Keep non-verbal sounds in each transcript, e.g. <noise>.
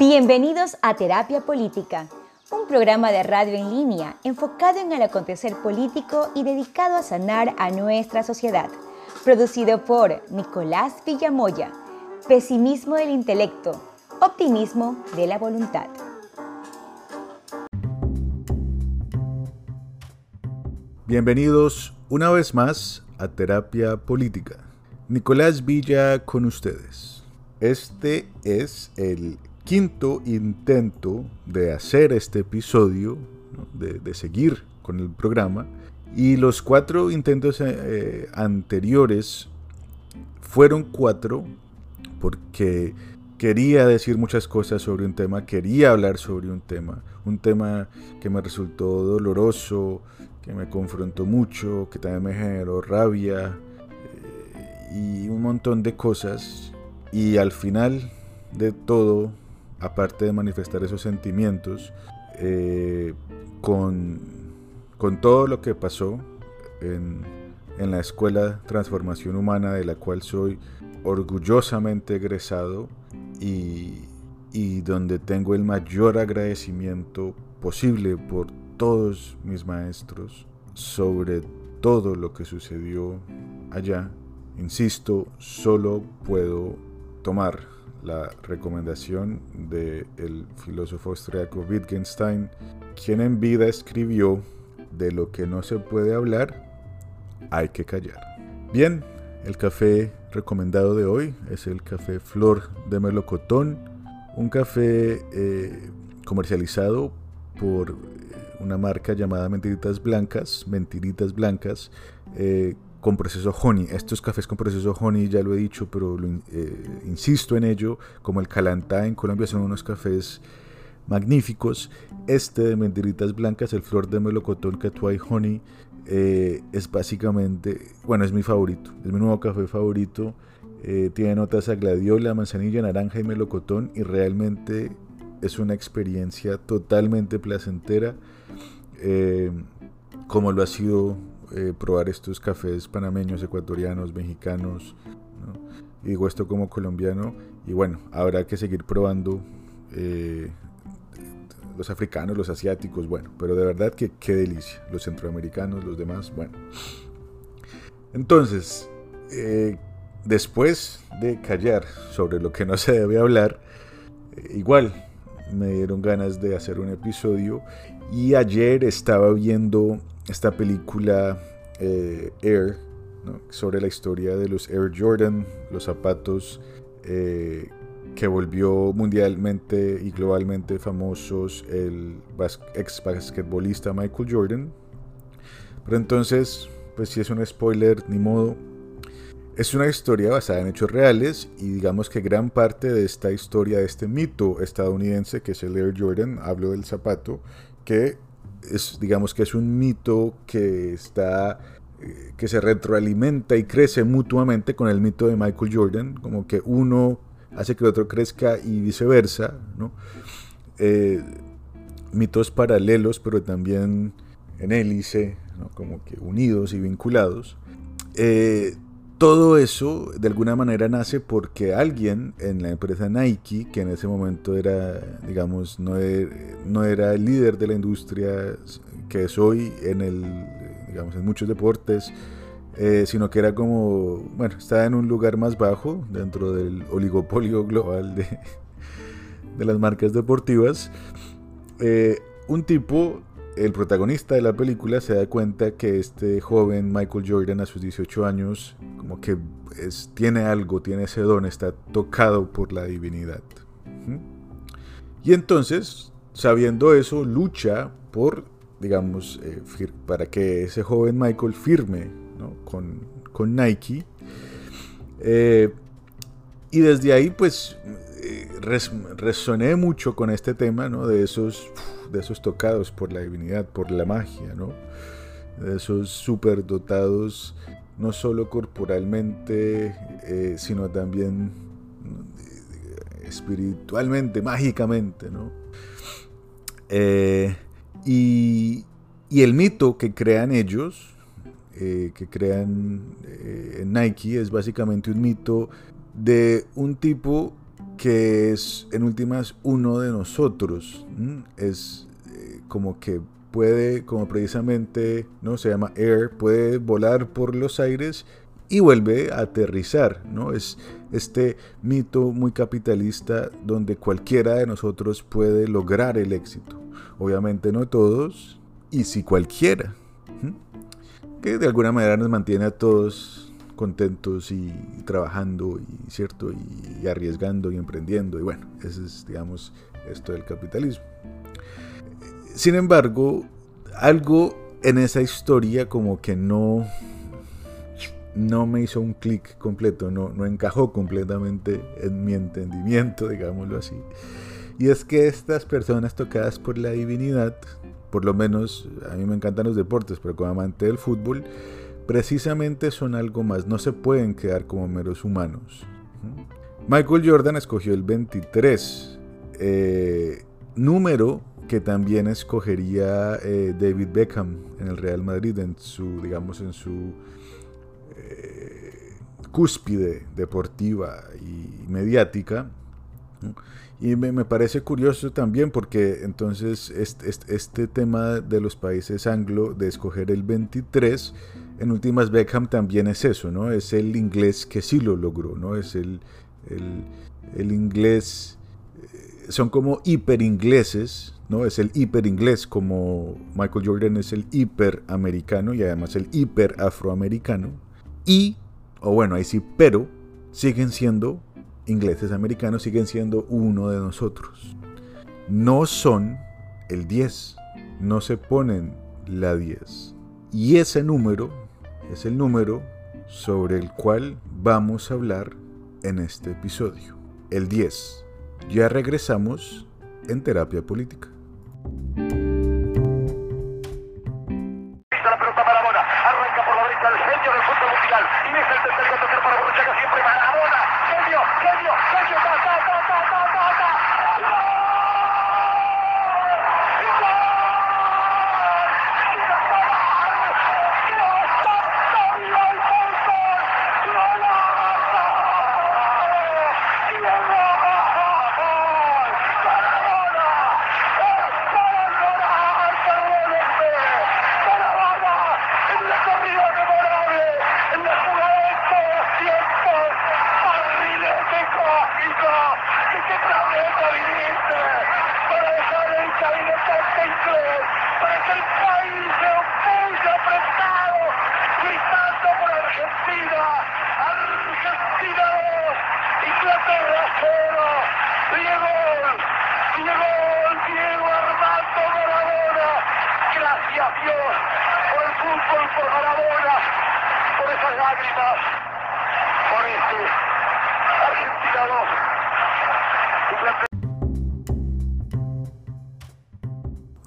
Bienvenidos a Terapia Política, un programa de radio en línea enfocado en el acontecer político y dedicado a sanar a nuestra sociedad. Producido por Nicolás Villamoya. Pesimismo del intelecto, optimismo de la voluntad. Bienvenidos una vez más a Terapia Política. Nicolás Villa con ustedes. Este es el quinto intento de hacer este episodio, de, seguir con el programa. Y los cuatro intentos eh, eh, anteriores fueron cuatro porque quería decir muchas cosas sobre un tema, quería hablar sobre un tema, un tema que me resultó doloroso, que me confrontó mucho, que también me generó rabia eh, y un montón de cosas. Y al final de todo, aparte de manifestar esos sentimientos, eh, con, con, todo lo que pasó en, en, la Escuela Transformación Humana, de la cual soy orgullosamente egresado y, y donde tengo el mayor agradecimiento posible por todos mis maestros sobre todo lo que sucedió allá. Insisto, solo puedo tomar la recomendación del el filósofo austriaco Wittgenstein, quien en vida escribió, de lo que no se puede hablar, hay que callar. Bien, el café recomendado de hoy es el café Flor de Melocotón, un café eh, comercializado por una marca llamada Mentiritas Blancas, Mentiritas Blancas, eh, con proceso honey. Estos cafés con proceso honey, ya lo he dicho, pero eh, insisto en ello, como el Calantá en Colombia son unos cafés magníficos. Este de Mentiritas Blancas, el Flor de Melocotón Catuay Honey, eh, es básicamente, bueno, es mi favorito, es mi nuevo café favorito. tiene notas a gladiola, manzanilla, naranja y melocotón y realmente es una experiencia totalmente placentera. Eh, como lo ha sido eh, probar estos cafés panameños, ecuatorianos, mexicanos. Y digo esto como colombiano. Y bueno, habrá que seguir probando eh, los africanos, los asiáticos, bueno, pero de verdad que qué delicia. Los centroamericanos, los demás, bueno. Entonces, después de callar sobre lo que no se debe hablar, igual me dieron ganas de hacer un episodio y ayer estaba viendo esta película eh, Air sobre la historia de los Air Jordan, los zapatos eh, que volvió mundialmente y globalmente famosos el ex basquetbolista Michael Jordan. Pero entonces, pues si es un spoiler, ni modo, es una historia basada en hechos reales y digamos que gran parte de esta historia, de este mito estadounidense que es el Air Jordan, hablo del zapato, que es digamos que es un mito que está eh, que se retroalimenta y crece mutuamente con el mito de Michael Jordan, como que uno hace que el otro crezca y viceversa, ¿no? Eh, mitos paralelos, pero también en hélice, como que unidos y vinculados. Eh, todo eso de alguna manera nace porque alguien en la empresa Nike, que en ese momento era, digamos, no era, no era el líder de la industria que es hoy en el, digamos, en muchos deportes, eh, sino que era como, bueno, estaba en un lugar más bajo dentro del oligopolio global de, <laughs> las marcas deportivas. Eh, un tipo el protagonista de la película se da cuenta que este joven Michael Jordan a sus 18 años como que tiene algo, tiene ese don, está tocado por la divinidad. Y entonces, sabiendo eso, lucha por, digamos, eh, para que ese joven Michael firme con, con, Nike. Eh, y desde ahí, pues, eh, resoné mucho con este tema, ¿no? De esos de esos tocados por la divinidad, por la magia, ¿no? De esos superdotados, no solo corporalmente, eh, sino también eh, espiritualmente, mágicamente, ¿no? Eh, y, el mito que crean ellos, que crean en Nike, es básicamente un mito de un tipo que es en últimas uno de nosotros. Es eh, como que puede, como precisamente no se llama air, puede volar por los aires y vuelve a aterrizar, ¿no? Es este mito muy capitalista donde cualquiera de nosotros puede lograr el éxito. Obviamente no todos, y si cualquiera. Que de alguna manera nos mantiene a todos contentos y, trabajando y cierto y, arriesgando y emprendiendo y bueno, ese es digamos esto del capitalismo. Sin embargo, algo en esa historia como que no no me hizo un clic completo, no, no encajó completamente en mi entendimiento, digámoslo así. Y es que estas personas tocadas por la divinidad, por lo menos a mí me encantan los deportes, pero como amante del fútbol, precisamente son algo más, no se pueden quedar como meros humanos. Michael Jordan escogió el 23, eh, número que también escogería eh, David Beckham en el Real Madrid, en su, digamos, en su cúspide deportiva y mediática. Y me, parece curioso también porque entonces este, este, tema de los países anglo de escoger el 23, en últimas Beckham también es eso, ¿no? Es el inglés que sí lo logró, ¿no? Es el, el, inglés, eh, son como hiper ingleses, ¿no? Es el hiper inglés como Michael Jordan es el hiper americano y además el hiper afroamericano. Y o bueno, ahí sí, pero siguen siendo ingleses americanos, siguen siendo uno de nosotros. No son el 10, no se ponen la 10. Y ese número es el número sobre el cual vamos a hablar en este episodio. El 10. Ya regresamos en terapia política.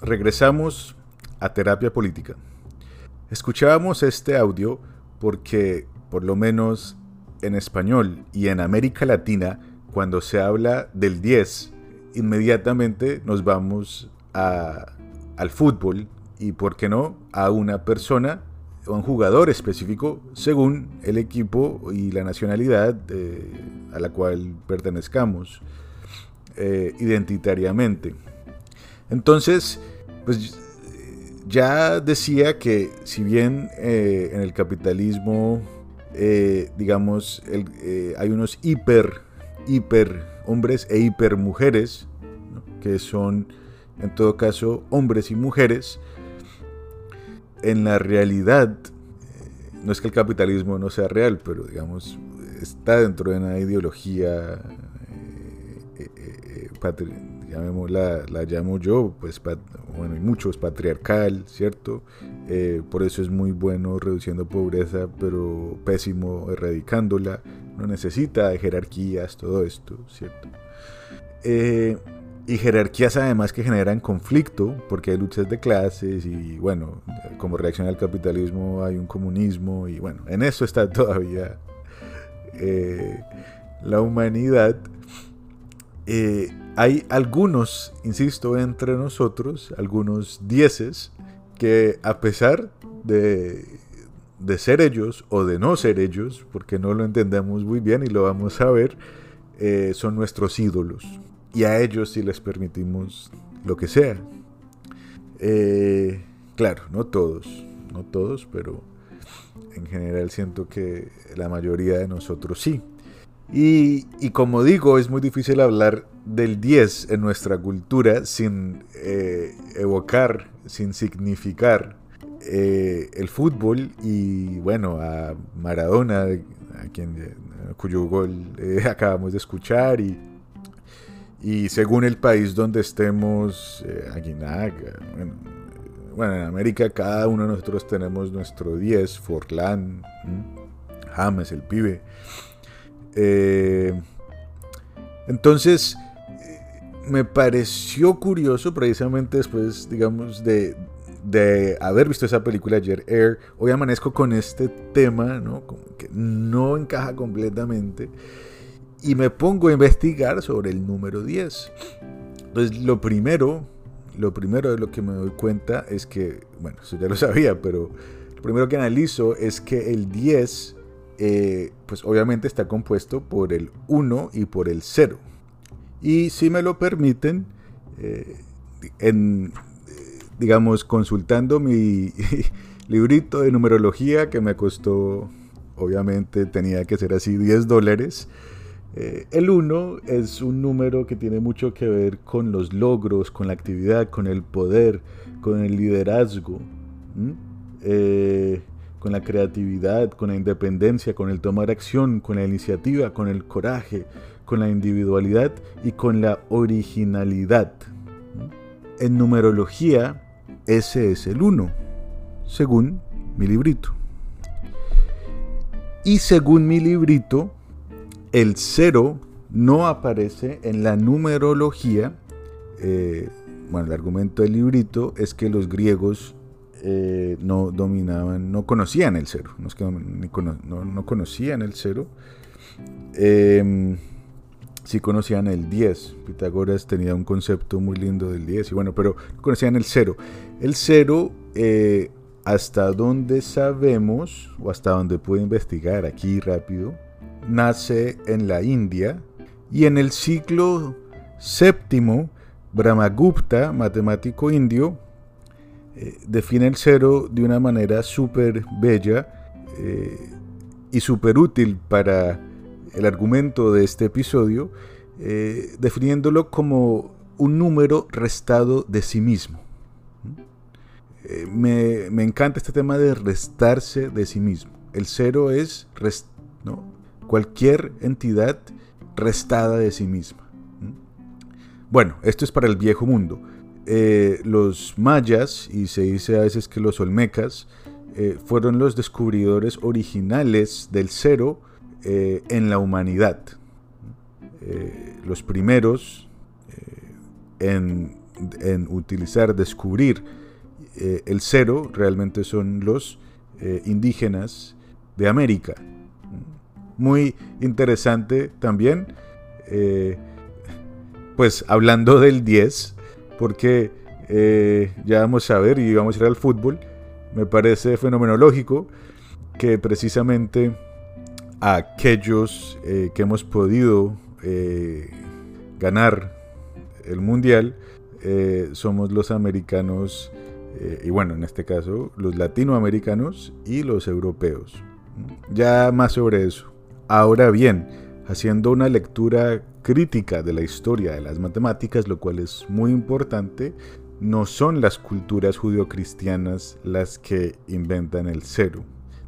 Regresamos a terapia política. Escuchábamos este audio porque, por lo menos en español y en América Latina, cuando se habla del 10, inmediatamente nos vamos al fútbol y, ¿por qué no?, a una persona o un jugador específico según el equipo y la nacionalidad eh, a la cual pertenezcamos eh, identitariamente. Entonces, pues ya decía que si bien eh, en el capitalismo, eh, digamos, eh, hay unos hiper, hiper hombres e hiper mujeres, que son en todo caso hombres y mujeres, en la realidad, no es que el capitalismo no sea real, pero digamos, está dentro de una ideología llamémosla, la llamo yo, pues bueno, hay muchos, patriarcal, ¿cierto? Eh, por eso es muy bueno reduciendo pobreza, pero pésimo erradicándola. No necesita jerarquías, todo esto, ¿cierto? Eh, y jerarquías además que generan conflicto, porque hay luchas de clases y bueno, como reacción al capitalismo hay un comunismo y bueno, en eso está todavía eh, la humanidad. Hay algunos, insisto, entre nosotros, algunos dieces, que a pesar de, ser ellos o de no ser ellos, porque no lo entendemos muy bien y lo vamos a ver, eh, son nuestros ídolos y a ellos sí les permitimos lo que sea. Eh, claro, no todos, no todos, pero en general siento que la mayoría de nosotros sí. Y, como digo, es muy difícil hablar del 10 en nuestra cultura sin eh, evocar, sin significar eh, el fútbol y bueno, a Maradona, a quien, cuyo gol eh, <laughs> acabamos de escuchar y, según el país donde estemos, Aguinaga, bueno, bueno, en América cada uno de nosotros tenemos nuestro 10, Forlán, James, el pibe. Eh, entonces, me pareció curioso precisamente después, digamos, de, haber visto esa película ayer, Air, hoy amanezco con este tema, ¿no? Como que no encaja completamente. Y me pongo a investigar sobre el número 10. Entonces, lo primero, lo primero de lo que me doy cuenta es que, bueno, eso ya lo sabía, pero lo primero que analizo es que el 10 eh, pues obviamente está compuesto por el 1 y por el 0. Y si me lo permiten, eh, en, digamos, consultando mi <laughs> librito de numerología que me costó, obviamente tenía que ser así, 10 dólares. Eh, el 1 es un número que tiene mucho que ver con los logros, con la actividad, con el poder, con el liderazgo con la creatividad, con la independencia, con el tomar acción, con la iniciativa, con el coraje, con la individualidad y con la originalidad. En numerología, ese es el 1, según mi librito. Y según mi librito, el 0 no aparece en la numerología. Eh, bueno, el argumento del librito es que los griegos eh, no dominaban, no conocían el cero, no, no, conocían el cero, eh, sí conocían el 10. Pitágoras tenía un concepto muy lindo del 10, y bueno, pero conocían el cero. El cero, eh, hasta donde sabemos, o hasta donde puedo investigar aquí rápido, nace en la India y en el siglo séptimo, Brahmagupta, matemático indio, eh, define el cero de una manera súper bella eh, y súper útil para el argumento de este episodio, eh, definiéndolo como un número restado de sí mismo. Me, encanta este tema de restarse de sí mismo. El cero es cualquier entidad restada de sí misma. Bueno, esto es para el viejo mundo. Eh, los mayas, y se dice a veces que los olmecas, eh, fueron los descubridores originales del cero eh, en la humanidad. los primeros en, en, utilizar, descubrir el cero realmente son los indígenas de América. Muy interesante también, pues hablando del 10, porque eh, ya vamos a ver y vamos a ir al fútbol. Me parece fenomenológico que precisamente aquellos eh, que hemos podido eh, ganar el mundial somos los americanos y bueno, en este caso los latinoamericanos y los europeos. Ya más sobre eso. Ahora bien, haciendo una lectura crítica de la historia de las matemáticas, lo cual es muy importante, no son las culturas judio-cristianas las que inventan el cero,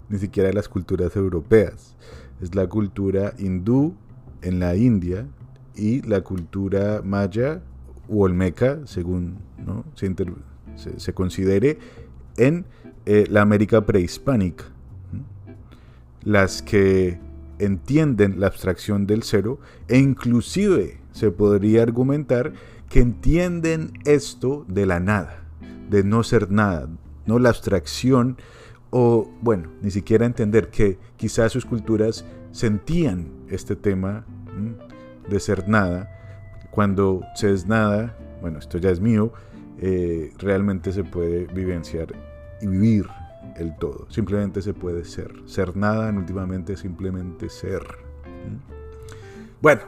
ni siquiera las culturas europeas. Es la cultura hindú en la India y la cultura maya u olmeca, según se, considere, en eh, la América prehispánica. Las que entienden la abstracción del cero e inclusive se podría argumentar que entienden esto de la nada, de no ser nada, no la abstracción o bueno, ni siquiera entender que quizás sus culturas sentían este tema de ser nada, cuando se es nada, bueno, esto ya es mío, eh, realmente se puede vivenciar y vivir el todo. Simplemente se puede ser. Ser nada, últimamente simplemente ser. Bueno,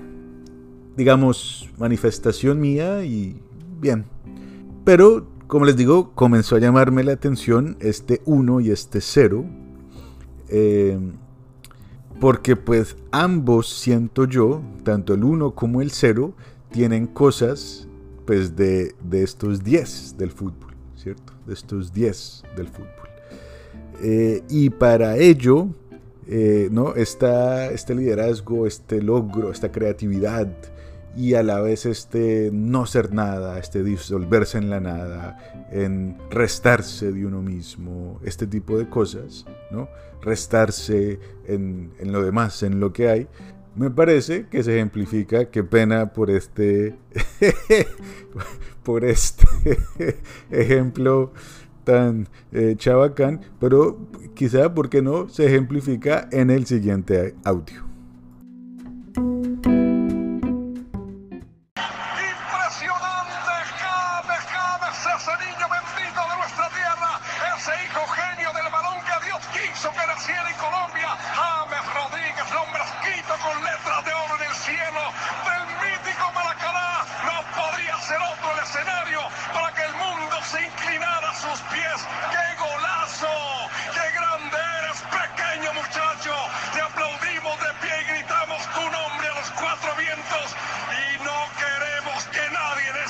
digamos, manifestación mía y bien. Pero, como les digo, comenzó a llamarme la atención este 1 y este 0. Eh, porque pues ambos siento yo, tanto el 1 como el 0, tienen cosas pues de, estos 10 del fútbol, ¿cierto? De estos 10 del fútbol. Eh, y para ello, eh, ¿no? Está este liderazgo, este logro, esta creatividad y a la vez este no ser nada, este disolverse en la nada, en restarse de uno mismo, este tipo de cosas, ¿no? restarse en, en lo demás, en lo que hay, me parece que se ejemplifica, qué pena por este, <laughs> por este <laughs> ejemplo tan eh, chabacán, pero quizá, ¿por qué no?, se ejemplifica en el siguiente audio.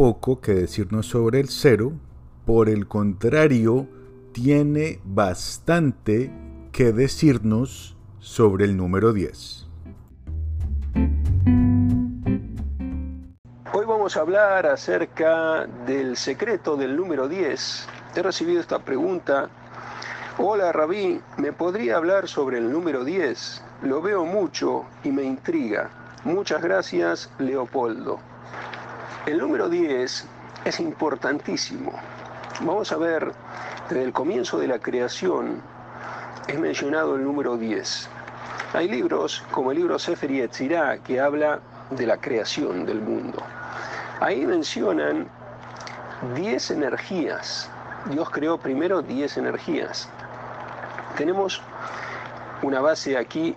poco que decirnos sobre el cero, por el contrario, tiene bastante que decirnos sobre el número 10. Hoy vamos a hablar acerca del secreto del número 10. He recibido esta pregunta Hola Rabí, ¿me podría hablar sobre el número 10? Lo veo mucho y me intriga. Muchas gracias, Leopoldo. El número 10 es importantísimo. Vamos a ver, desde el comienzo de la creación es mencionado el número 10. Hay libros como el libro Sefer Yetzirah que habla de la creación del mundo. Ahí mencionan 10 energías. Dios creó primero 10 energías tenemos una base aquí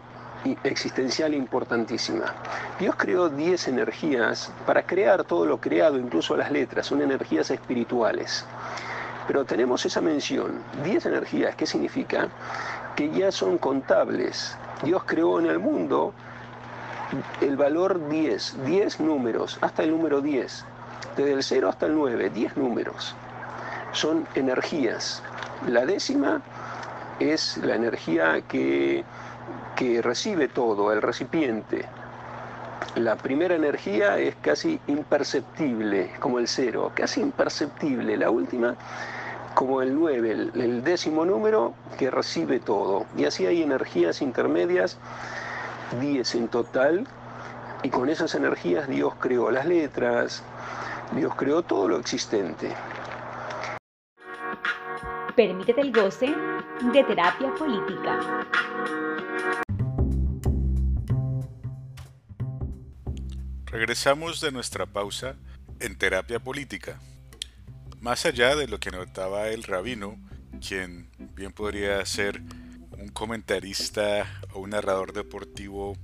existencial importantísima. Dios creó 10 energías para crear todo lo creado, incluso las letras, son energías espirituales. Pero tenemos esa mención, 10 energías, ¿qué significa? Que ya son contables. Dios creó en el mundo el valor 10, 10 números, hasta el número 10, desde el 0 hasta el 9, 10 números. Son energías. La décima es la energía que, recibe todo, el recipiente. La primera energía es casi imperceptible, como el cero, casi imperceptible. La última, como el 9, el, el, décimo número que recibe todo. Y así hay energías intermedias, 10 en total, y con esas energías Dios creó las letras, Dios creó todo lo existente. Permítete el goce de terapia política. Regresamos de nuestra pausa en terapia política. Más allá de lo que notaba el rabino, quien bien podría ser un comentarista o un narrador deportivo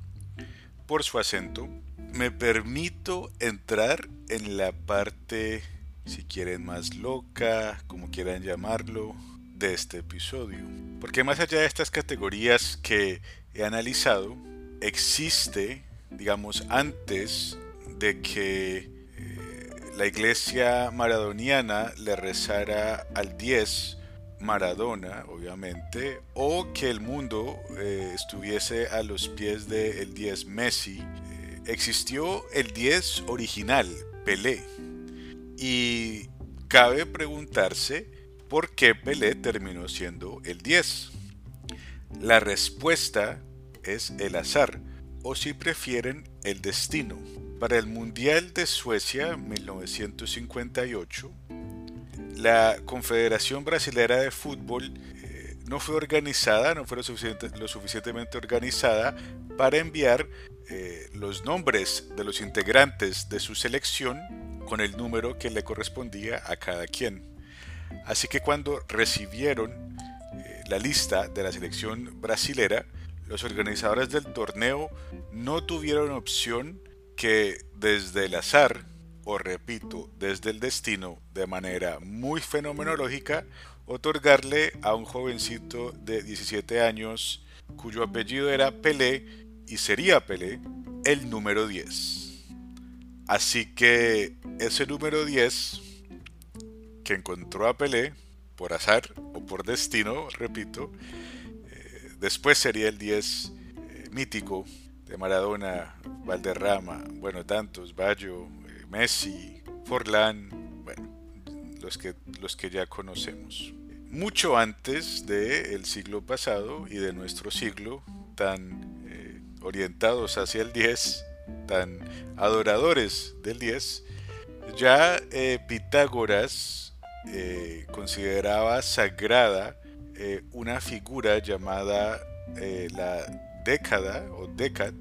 por su acento, me permito entrar en la parte si quieren más loca, como quieran llamarlo, de este episodio. Porque más allá de estas categorías que he analizado, existe, digamos, antes de que eh, la iglesia maradoniana le rezara al 10, Maradona, obviamente, o que el mundo eh, estuviese a los pies del 10 Messi, eh, existió el 10 original, Pelé, y cabe preguntarse por qué Pelé terminó siendo el 10. La respuesta es el azar, o si prefieren, el destino. Para el Mundial de Suecia 1958, la Confederación Brasilera de Fútbol eh, no fue organizada, no fue lo, suficientemente organizada para enviar eh, los nombres de los integrantes de su selección con el número que le correspondía a cada quien. Así que cuando recibieron eh, la lista de la selección brasilera, los organizadores del torneo no tuvieron opción que desde el azar, o repito, desde el destino, de manera muy fenomenológica, otorgarle a un jovencito de 17 años, cuyo apellido era Pelé y sería Pelé, el número 10. Así que ese número 10 que encontró a Pelé, por azar o por destino, repito, después sería el 10 eh, mítico de Maradona, Valderrama, bueno, tantos, Bayo, eh, Messi, Forlán, bueno, los que, los que ya conocemos. Mucho antes del siglo pasado y de nuestro siglo, tan eh, orientados hacia el 10, tan adoradores del 10, ya Pitágoras consideraba sagrada una figura llamada la década o decat,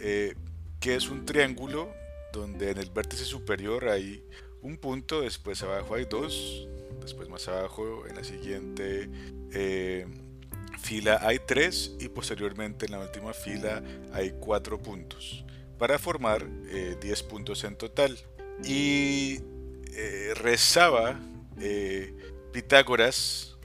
eh, que es un triángulo donde en el vértice superior hay un punto, después abajo hay dos, después más abajo en la siguiente eh, fila hay tres y posteriormente en la última fila hay cuatro puntos para formar 10 eh, puntos en total. Y rezaba Pitágoras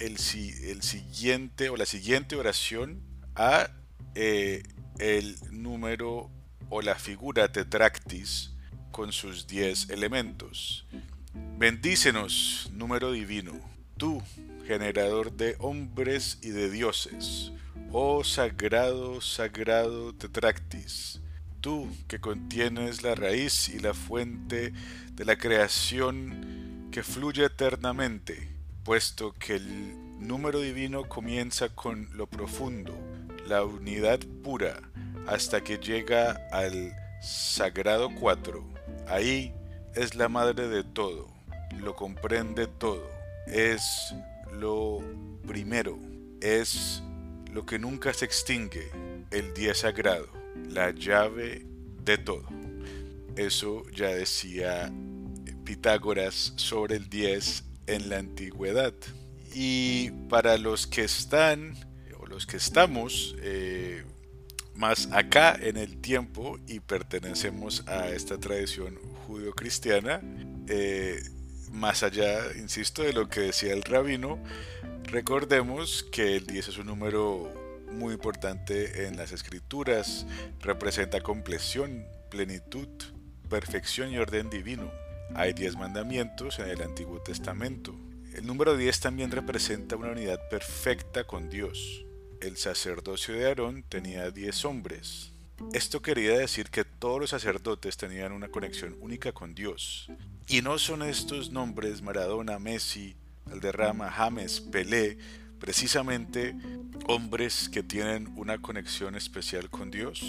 el, el siguiente o la siguiente oración a eh, el número o la figura tetractis con sus diez elementos. Bendícenos, número divino, tú, generador de hombres y de dioses, oh sagrado, sagrado tetractis, tú que contienes la raíz y la fuente de la creación que fluye eternamente, puesto que el número divino comienza con lo profundo, la unidad pura hasta que llega al sagrado cuatro. Ahí es la madre de todo, lo comprende todo, es lo primero, es lo que nunca se extingue, el día sagrado, la llave de todo. Eso ya decía Pitágoras sobre el 10 en la antigüedad. Y para los que están los que estamos eh, más acá en el tiempo y pertenecemos a esta tradición judío-cristiana, eh, más allá, insisto, de lo que decía el rabino, recordemos que el 10 es un número muy importante en las escrituras, representa compleción, plenitud, perfección y orden divino. Hay 10 mandamientos en el Antiguo Testamento. El número 10 también representa una unidad perfecta con Dios el sacerdocio de Aarón tenía 10 hombres. Esto quería decir que todos los sacerdotes tenían una conexión única con Dios. Y no son estos nombres Maradona, Messi, Alderrama, James, Pelé, precisamente hombres que tienen una conexión especial con Dios.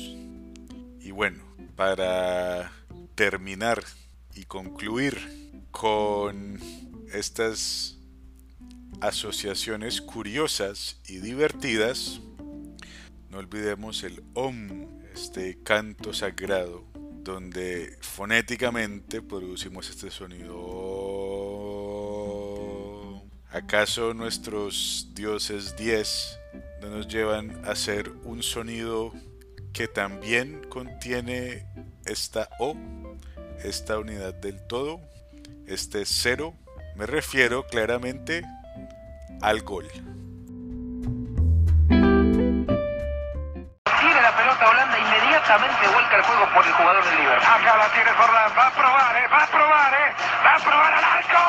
Y bueno, para terminar y concluir con estas asociaciones curiosas y divertidas, no olvidemos el Om, este canto sagrado, donde fonéticamente producimos este sonido. ¿Acaso nuestros dioses 10 no nos llevan a hacer un sonido que también contiene esta O, esta unidad del todo, este cero? Me refiero claramente al gol. Tiene la pelota Holanda, inmediatamente vuelca el juego por el jugador del Liverpool. Acá la tiene Forlán, va a probar, eh, va a probar, eh, va a probar al arco.